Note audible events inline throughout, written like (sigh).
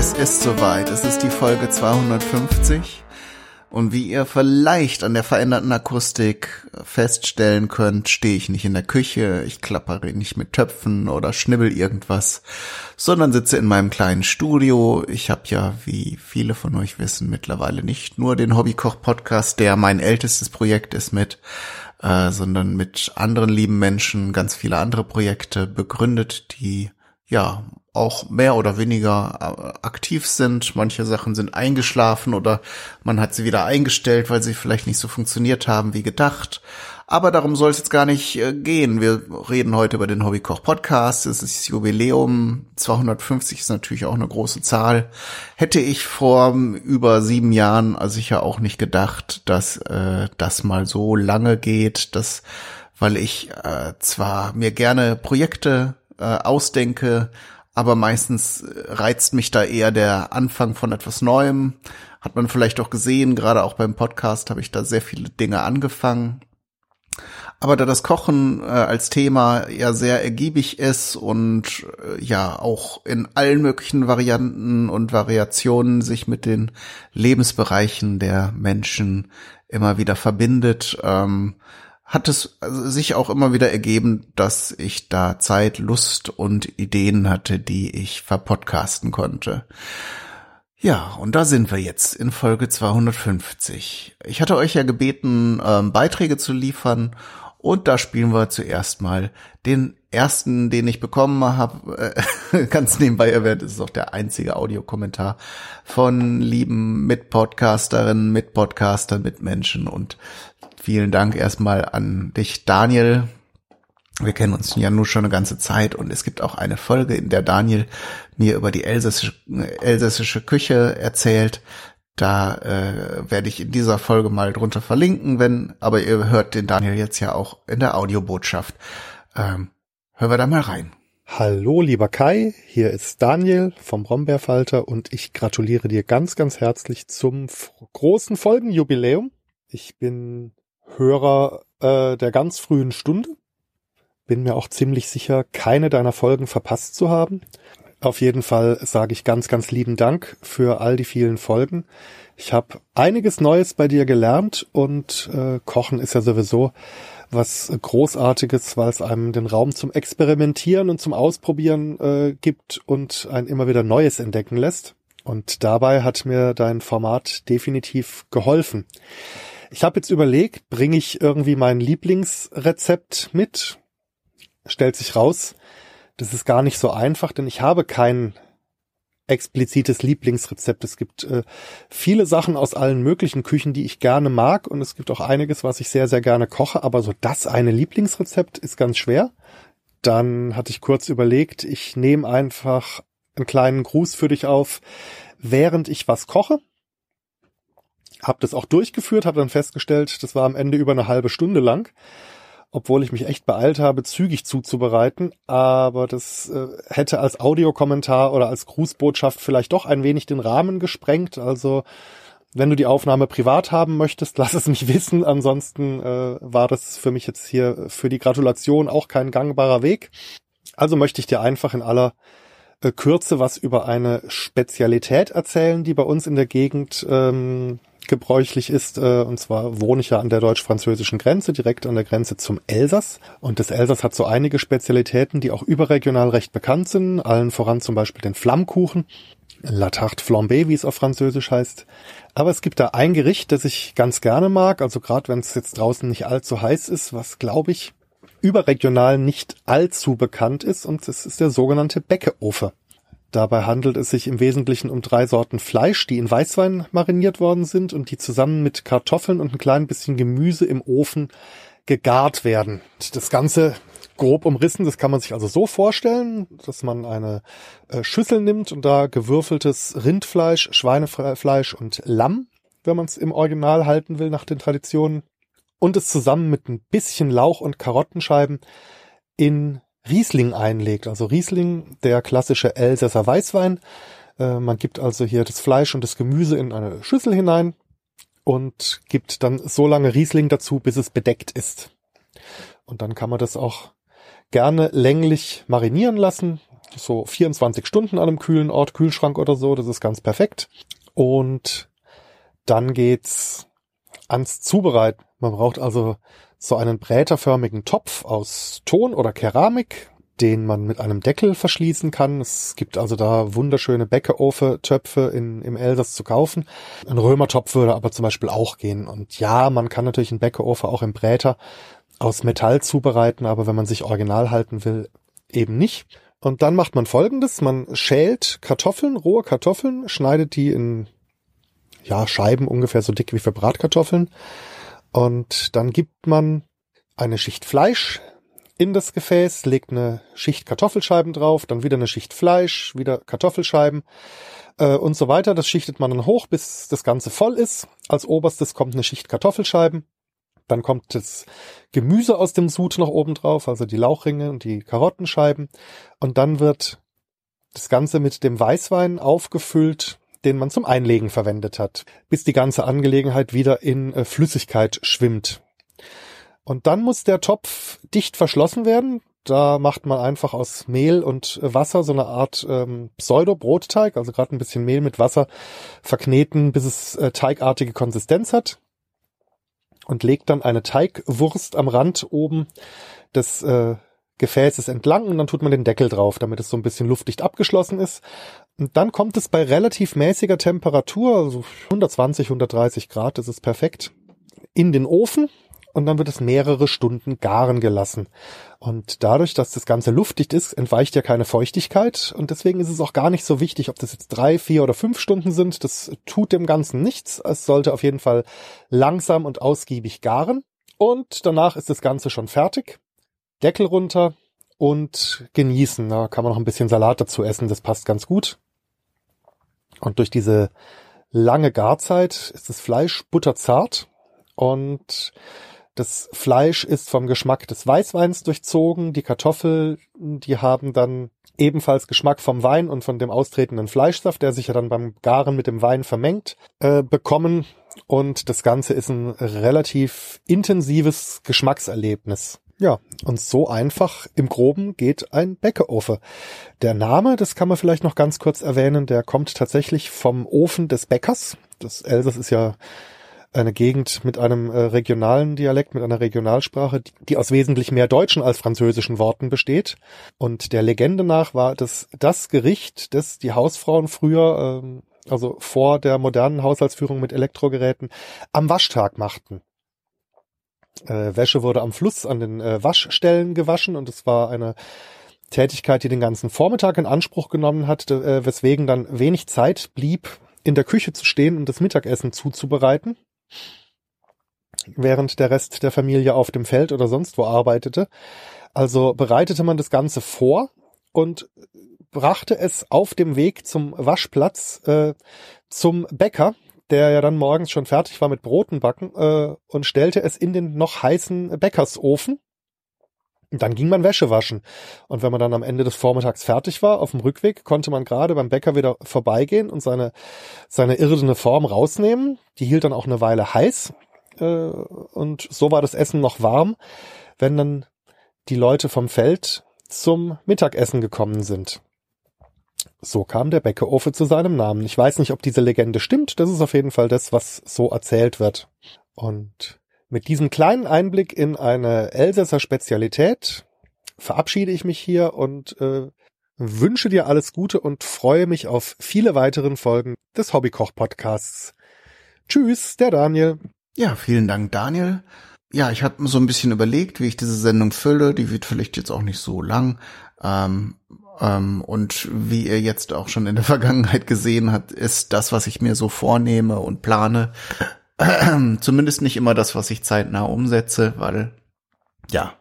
Es ist soweit, es ist die Folge 250 und wie ihr vielleicht an der veränderten Akustik feststellen könnt, stehe ich nicht in der Küche, ich klappere nicht mit Töpfen oder schnibbel irgendwas, sondern sitze in meinem kleinen Studio. Ich habe ja, wie viele von euch wissen, mittlerweile nicht nur den Hobbykoch Podcast, der mein ältestes Projekt ist mit, äh, sondern mit anderen lieben Menschen ganz viele andere Projekte begründet, die ja auch mehr oder weniger äh, aktiv sind. Manche Sachen sind eingeschlafen oder man hat sie wieder eingestellt, weil sie vielleicht nicht so funktioniert haben wie gedacht. Aber darum soll es jetzt gar nicht äh, gehen. Wir reden heute über den Hobbykoch Podcast. Es ist Jubiläum. 250 ist natürlich auch eine große Zahl. Hätte ich vor über sieben Jahren sicher auch nicht gedacht, dass äh, das mal so lange geht, dass weil ich äh, zwar mir gerne Projekte äh, ausdenke, aber meistens äh, reizt mich da eher der Anfang von etwas Neuem. Hat man vielleicht auch gesehen, gerade auch beim Podcast habe ich da sehr viele Dinge angefangen. Aber da das Kochen äh, als Thema ja sehr ergiebig ist und äh, ja auch in allen möglichen Varianten und Variationen sich mit den Lebensbereichen der Menschen immer wieder verbindet, ähm, hat es sich auch immer wieder ergeben, dass ich da Zeit, Lust und Ideen hatte, die ich verpodcasten konnte. Ja, und da sind wir jetzt in Folge 250. Ich hatte euch ja gebeten, ähm, Beiträge zu liefern und da spielen wir zuerst mal den ersten, den ich bekommen habe. Äh, (laughs) ganz nebenbei erwähnt, ist auch der einzige Audiokommentar von lieben Mitpodcasterinnen, Mitpodcastern, Mitmenschen und Vielen Dank erstmal an dich, Daniel. Wir kennen uns ja nur schon eine ganze Zeit und es gibt auch eine Folge, in der Daniel mir über die elsässische, elsässische Küche erzählt. Da äh, werde ich in dieser Folge mal drunter verlinken, wenn, aber ihr hört den Daniel jetzt ja auch in der Audiobotschaft. Ähm, hören wir da mal rein. Hallo, lieber Kai, hier ist Daniel vom Brombeerfalter und ich gratuliere dir ganz, ganz herzlich zum großen Folgenjubiläum. Ich bin Hörer äh, der ganz frühen Stunde. Bin mir auch ziemlich sicher, keine deiner Folgen verpasst zu haben. Auf jeden Fall sage ich ganz, ganz lieben Dank für all die vielen Folgen. Ich habe einiges Neues bei dir gelernt und äh, Kochen ist ja sowieso was Großartiges, weil es einem den Raum zum Experimentieren und zum Ausprobieren äh, gibt und ein immer wieder Neues entdecken lässt. Und dabei hat mir dein Format definitiv geholfen. Ich habe jetzt überlegt, bringe ich irgendwie mein Lieblingsrezept mit? Stellt sich raus, das ist gar nicht so einfach, denn ich habe kein explizites Lieblingsrezept. Es gibt äh, viele Sachen aus allen möglichen Küchen, die ich gerne mag und es gibt auch einiges, was ich sehr, sehr gerne koche, aber so das eine Lieblingsrezept ist ganz schwer. Dann hatte ich kurz überlegt, ich nehme einfach einen kleinen Gruß für dich auf, während ich was koche habe das auch durchgeführt, habe dann festgestellt, das war am Ende über eine halbe Stunde lang, obwohl ich mich echt beeilt habe, zügig zuzubereiten. Aber das äh, hätte als Audiokommentar oder als Grußbotschaft vielleicht doch ein wenig den Rahmen gesprengt. Also wenn du die Aufnahme privat haben möchtest, (laughs) lass es mich wissen. Ansonsten äh, war das für mich jetzt hier für die Gratulation auch kein gangbarer Weg. Also möchte ich dir einfach in aller äh, Kürze was über eine Spezialität erzählen, die bei uns in der Gegend ähm, gebräuchlich ist. Äh, und zwar wohne ich ja an der deutsch-französischen Grenze, direkt an der Grenze zum Elsass. Und das Elsass hat so einige Spezialitäten, die auch überregional recht bekannt sind. Allen voran zum Beispiel den Flammkuchen. La Tarte Flambée, wie es auf Französisch heißt. Aber es gibt da ein Gericht, das ich ganz gerne mag, also gerade wenn es jetzt draußen nicht allzu heiß ist, was glaube ich überregional nicht allzu bekannt ist, und das ist der sogenannte Beckeofe. Dabei handelt es sich im Wesentlichen um drei Sorten Fleisch, die in Weißwein mariniert worden sind und die zusammen mit Kartoffeln und ein klein bisschen Gemüse im Ofen gegart werden. Das Ganze grob umrissen, das kann man sich also so vorstellen, dass man eine äh, Schüssel nimmt und da gewürfeltes Rindfleisch, Schweinefleisch und Lamm, wenn man es im Original halten will nach den Traditionen, und es zusammen mit ein bisschen Lauch und Karottenscheiben in Riesling einlegt. Also Riesling, der klassische Elsässer Weißwein. Äh, man gibt also hier das Fleisch und das Gemüse in eine Schüssel hinein und gibt dann so lange Riesling dazu, bis es bedeckt ist. Und dann kann man das auch gerne länglich marinieren lassen. so 24 Stunden an einem kühlen Ort, Kühlschrank oder so, das ist ganz perfekt. Und dann geht's ans Zubereiten. Man braucht also so einen bräterförmigen Topf aus Ton oder Keramik, den man mit einem Deckel verschließen kann. Es gibt also da wunderschöne Bäckeofe-Töpfe im Elsass zu kaufen. Ein Römertopf würde aber zum Beispiel auch gehen. Und ja, man kann natürlich einen Bäckeofe auch im Bräter aus Metall zubereiten, aber wenn man sich original halten will, eben nicht. Und dann macht man folgendes. Man schält Kartoffeln, rohe Kartoffeln, schneidet die in ja, Scheiben ungefähr so dick wie für Bratkartoffeln. Und dann gibt man eine Schicht Fleisch in das Gefäß, legt eine Schicht Kartoffelscheiben drauf, dann wieder eine Schicht Fleisch, wieder Kartoffelscheiben äh, und so weiter. Das schichtet man dann hoch, bis das Ganze voll ist. Als oberstes kommt eine Schicht Kartoffelscheiben. Dann kommt das Gemüse aus dem Sud noch oben drauf, also die Lauchringe und die Karottenscheiben. Und dann wird das Ganze mit dem Weißwein aufgefüllt, den man zum Einlegen verwendet hat, bis die ganze Angelegenheit wieder in äh, Flüssigkeit schwimmt. Und dann muss der Topf dicht verschlossen werden. Da macht man einfach aus Mehl und Wasser so eine Art ähm, Pseudo-Brotteig, also gerade ein bisschen Mehl mit Wasser verkneten, bis es äh, teigartige Konsistenz hat. Und legt dann eine Teigwurst am Rand oben des äh, Gefäßes entlang und dann tut man den Deckel drauf, damit es so ein bisschen luftdicht abgeschlossen ist. Und dann kommt es bei relativ mäßiger Temperatur, also 120, 130 Grad, das ist perfekt, in den Ofen und dann wird es mehrere Stunden garen gelassen. Und dadurch, dass das Ganze luftdicht ist, entweicht ja keine Feuchtigkeit und deswegen ist es auch gar nicht so wichtig, ob das jetzt drei, vier oder fünf Stunden sind. Das tut dem Ganzen nichts. Es sollte auf jeden Fall langsam und ausgiebig garen. Und danach ist das Ganze schon fertig. Deckel runter und genießen. Da kann man noch ein bisschen Salat dazu essen. Das passt ganz gut. Und durch diese lange Garzeit ist das Fleisch butterzart und das Fleisch ist vom Geschmack des Weißweins durchzogen. Die Kartoffeln, die haben dann ebenfalls Geschmack vom Wein und von dem austretenden Fleischsaft, der sich ja dann beim Garen mit dem Wein vermengt, äh, bekommen. Und das Ganze ist ein relativ intensives Geschmackserlebnis. Ja, und so einfach im Groben geht ein Bäckeofe. Der Name, das kann man vielleicht noch ganz kurz erwähnen, der kommt tatsächlich vom Ofen des Bäckers. Das Elsass ist ja eine Gegend mit einem äh, regionalen Dialekt, mit einer Regionalsprache, die, die aus wesentlich mehr deutschen als französischen Worten besteht. Und der Legende nach war das das Gericht, das die Hausfrauen früher, ähm, also vor der modernen Haushaltsführung mit Elektrogeräten, am Waschtag machten. Äh, Wäsche wurde am Fluss an den äh, Waschstellen gewaschen und es war eine Tätigkeit, die den ganzen Vormittag in Anspruch genommen hat, äh, weswegen dann wenig Zeit blieb, in der Küche zu stehen und das Mittagessen zuzubereiten während der Rest der Familie auf dem Feld oder sonst wo arbeitete. Also bereitete man das Ganze vor und brachte es auf dem Weg zum Waschplatz äh, zum Bäcker, der ja dann morgens schon fertig war mit Broten backen äh, und stellte es in den noch heißen Bäckersofen. Und dann ging man Wäsche waschen. Und wenn man dann am Ende des Vormittags fertig war, auf dem Rückweg, konnte man gerade beim Bäcker wieder vorbeigehen und seine, seine irdene Form rausnehmen. Die hielt dann auch eine Weile heiß äh, und so war das Essen noch warm, wenn dann die Leute vom Feld zum Mittagessen gekommen sind. So kam der Bäckeofe zu seinem Namen. Ich weiß nicht, ob diese Legende stimmt. Das ist auf jeden Fall das, was so erzählt wird. Und mit diesem kleinen Einblick in eine Elsässer Spezialität verabschiede ich mich hier und äh, wünsche dir alles Gute und freue mich auf viele weiteren Folgen des Hobbykoch Podcasts. Tschüss, der Daniel. Ja, vielen Dank, Daniel. Ja, ich habe so ein bisschen überlegt, wie ich diese Sendung fülle. Die wird vielleicht jetzt auch nicht so lang. Ähm, und wie ihr jetzt auch schon in der (laughs) Vergangenheit gesehen habt, ist das, was ich mir so vornehme und plane, (clears throat) zumindest nicht immer das, was ich zeitnah umsetze, weil ja,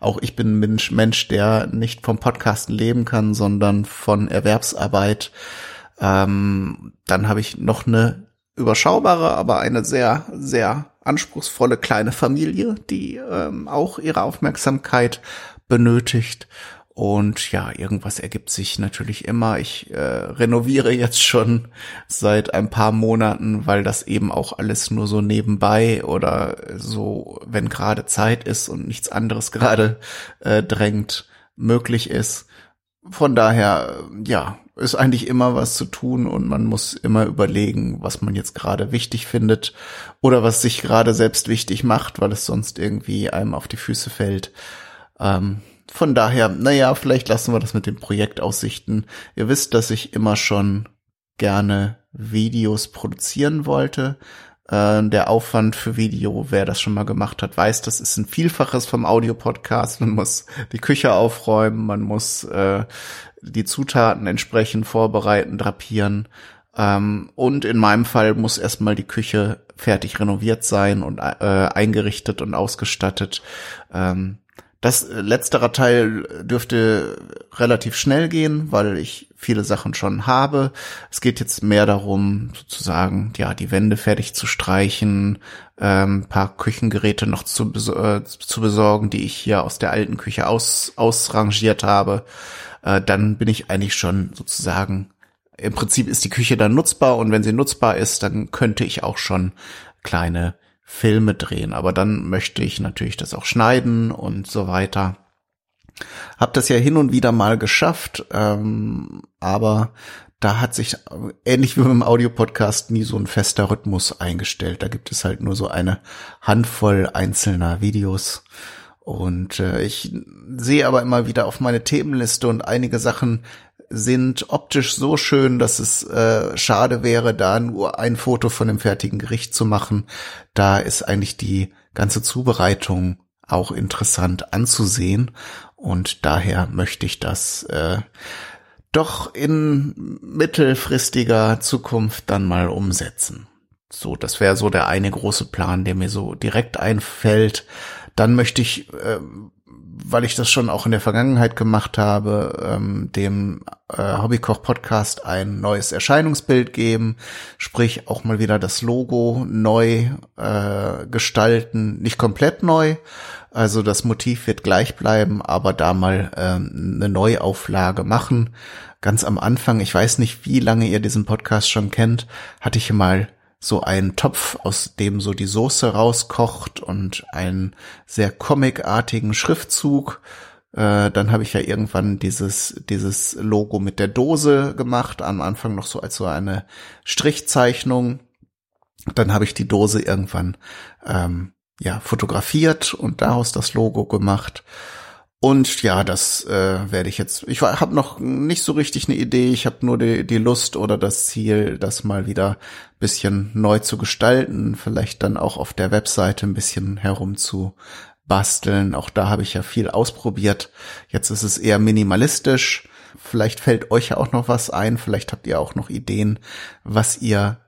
auch ich bin ein Mensch, Mensch, der nicht vom Podcasten leben kann, sondern von Erwerbsarbeit. Ähm, dann habe ich noch eine überschaubare, aber eine sehr, sehr anspruchsvolle kleine Familie, die ähm, auch ihre Aufmerksamkeit benötigt. Und ja, irgendwas ergibt sich natürlich immer. Ich äh, renoviere jetzt schon seit ein paar Monaten, weil das eben auch alles nur so nebenbei oder so, wenn gerade Zeit ist und nichts anderes (laughs) gerade äh, drängt, möglich ist. von daher, ja, ist eigentlich immer was zu tun und man muss immer überlegen, was man jetzt gerade wichtig findet oder was sich gerade selbst wichtig macht, weil es sonst irgendwie einem auf die Füße fällt. Ähm, von daher, naja, vielleicht lassen wir das mit den Projektaussichten. Ihr wisst, dass ich immer schon gerne Videos produzieren wollte. Äh, der Aufwand für Video, wer das schon mal gemacht hat, weiß, das ist ein Vielfaches vom Audiopodcast. Man muss die Küche aufräumen, man muss äh, die Zutaten entsprechend vorbereiten, drapieren. Ähm, und in meinem Fall muss erstmal die Küche fertig renoviert sein und äh, eingerichtet und ausgestattet. Ähm, das äh, letztere Teil dürfte relativ schnell gehen, weil ich viele Sachen schon habe. Es geht jetzt mehr darum, sozusagen, ja, die Wände fertig zu streichen, ähm, paar Küchengeräte noch zu, äh, zu besorgen, die ich hier aus der alten Küche aus, ausrangiert habe. Äh, dann bin ich eigentlich schon sozusagen, im Prinzip ist die Küche dann nutzbar und wenn sie nutzbar ist, dann könnte ich auch schon kleine Filme drehen. Aber dann möchte ich natürlich das auch schneiden und so weiter. Hab das ja hin und wieder mal geschafft, ähm, aber da hat sich ähnlich wie beim Audiopodcast nie so ein fester Rhythmus eingestellt. Da gibt es halt nur so eine Handvoll einzelner Videos. Und äh, ich sehe aber immer wieder auf meine Themenliste und einige Sachen sind optisch so schön, dass es äh, schade wäre, da nur ein Foto von dem fertigen Gericht zu machen. Da ist eigentlich die ganze Zubereitung auch interessant anzusehen und daher möchte ich das äh, doch in mittelfristiger Zukunft dann mal umsetzen. So, das wäre so der eine große Plan, der mir so direkt einfällt. Dann möchte ich äh, weil ich das schon auch in der Vergangenheit gemacht habe, ähm, dem äh, Hobbykoch-Podcast ein neues Erscheinungsbild geben, sprich auch mal wieder das Logo neu äh, gestalten, nicht komplett neu, also das Motiv wird gleich bleiben, aber da mal ähm, eine Neuauflage machen. Ganz am Anfang, ich weiß nicht, wie lange ihr diesen Podcast schon kennt, hatte ich mal so einen Topf, aus dem so die Soße rauskocht und einen sehr comicartigen Schriftzug. Äh, dann habe ich ja irgendwann dieses, dieses Logo mit der Dose gemacht, am Anfang noch so als so eine Strichzeichnung. Dann habe ich die Dose irgendwann ähm, ja fotografiert und daraus das Logo gemacht. Und ja, das äh, werde ich jetzt. Ich habe noch nicht so richtig eine Idee. Ich habe nur die, die Lust oder das Ziel, das mal wieder bisschen neu zu gestalten. Vielleicht dann auch auf der Webseite ein bisschen herum zu basteln. Auch da habe ich ja viel ausprobiert. Jetzt ist es eher minimalistisch. Vielleicht fällt euch ja auch noch was ein. Vielleicht habt ihr auch noch Ideen, was ihr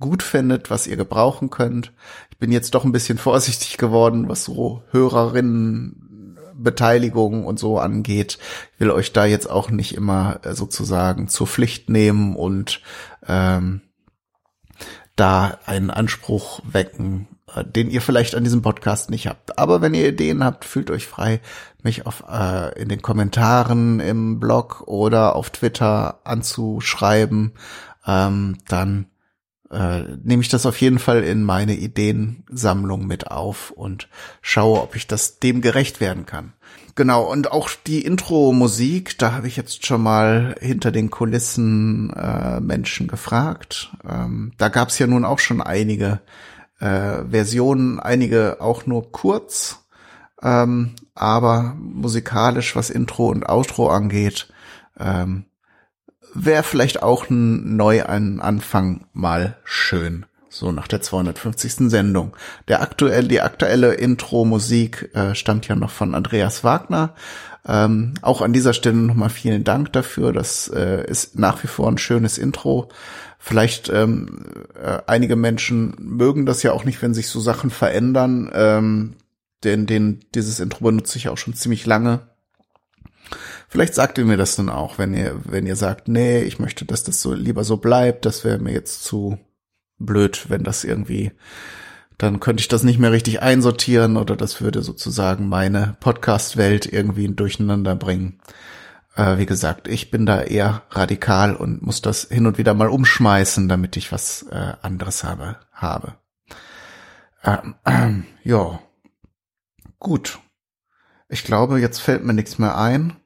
gut findet, was ihr gebrauchen könnt. Ich bin jetzt doch ein bisschen (laughs) vorsichtig geworden, was so Hörerinnen Beteiligung und so angeht. Ich will euch da jetzt auch nicht immer äh, sozusagen zur Pflicht nehmen und ähm, da einen Anspruch wecken, äh, den ihr vielleicht an diesem Podcast nicht habt. Aber wenn ihr Ideen habt, fühlt euch frei, mich auf äh, in den Kommentaren im Blog oder auf Twitter anzuschreiben. Ähm, dann äh, nehme ich das auf jeden Fall in meine Ideensammlung mit auf und schaue, ob ich das dem gerecht werden kann. Genau, und auch die Intro-Musik, da habe ich jetzt schon mal hinter den Kulissen äh, Menschen gefragt. Ähm, da gab es ja nun auch schon einige äh, Versionen, einige auch nur kurz, ähm, aber musikalisch, was Intro und Outro angeht, ähm, wäre vielleicht auch ein neu ein Anfang mal schön. So nach der 250. Sendung. Der aktuell, die aktuelle Intro-Musik äh, stammt ja noch von Andreas Wagner. Ähm, auch an dieser Stelle nochmal vielen Dank dafür. Das äh, ist nach wie vor ein schönes Intro. Vielleicht ähm, äh, einige Menschen mögen das ja auch nicht, wenn sich so Sachen verändern. Ähm, denn den, dieses Intro benutze ich auch schon ziemlich lange. Vielleicht sagt ihr mir das dann auch, wenn ihr, wenn ihr sagt, nee, ich möchte, dass das so lieber so bleibt, das wäre mir jetzt zu blöd, wenn das irgendwie, dann könnte ich das nicht mehr richtig einsortieren oder das würde sozusagen meine Podcast-Welt irgendwie durcheinander bringen. Äh, wie gesagt, ich bin da eher radikal und muss das hin und wieder mal umschmeißen, damit ich was äh, anderes habe. habe. Ähm, äh, (clears throat) ja, gut. Ich glaube, jetzt fällt mir nichts mehr ein.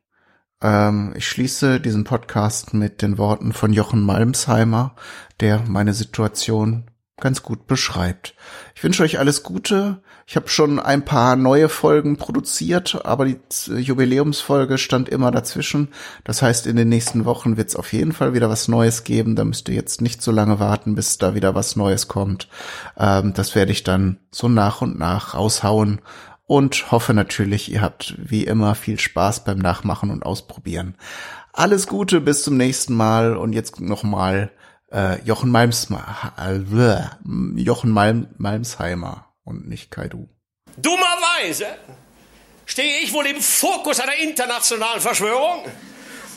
Ähm, ich schließe diesen Podcast mit den Worten von Jochen Malmsheimer, der meine Situation ganz gut beschreibt. Ich wünsche euch alles Gute. Ich habe schon ein paar neue Folgen produziert, aber die Jubiläumsfolge stand immer dazwischen. Das heißt, in den nächsten Wochen wird es auf jeden Fall wieder was Neues geben. Da müsst ihr jetzt nicht so lange warten, bis da wieder was Neues kommt. Ähm, das werde ich dann so nach und nach raushauen und hoffe natürlich, ihr habt wie immer viel Spaß beim Nachmachen und Ausprobieren. Alles Gute, bis zum nächsten Mal und jetzt nochmal äh, Jochen Malms, äh, Jochen Malm, Malmsheimer und nicht Kaidu. Dummerweise stehe ich wohl im Fokus einer internationalen Verschwörung.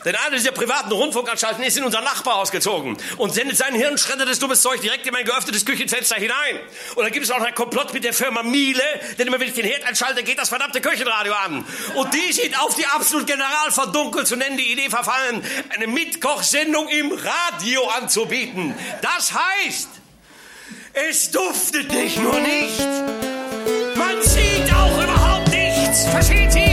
Denn eine dieser privaten Rundfunkanstalten ist in unser Nachbarhaus gezogen und sendet sein hirnschreddertes dummes Zeug direkt in mein geöffnetes Küchenfenster hinein. Und dann gibt es auch noch ein Komplott mit der Firma Miele, denn immer wenn ich den Herd einschalte, geht das verdammte Küchenradio an. Und die sind auf die absolut general verdunkelt zu nennen, die Idee verfallen, eine Mitkochsendung im Radio anzubieten. Das heißt, es duftet nicht nur nicht, man sieht auch überhaupt nichts. Versteht ihr?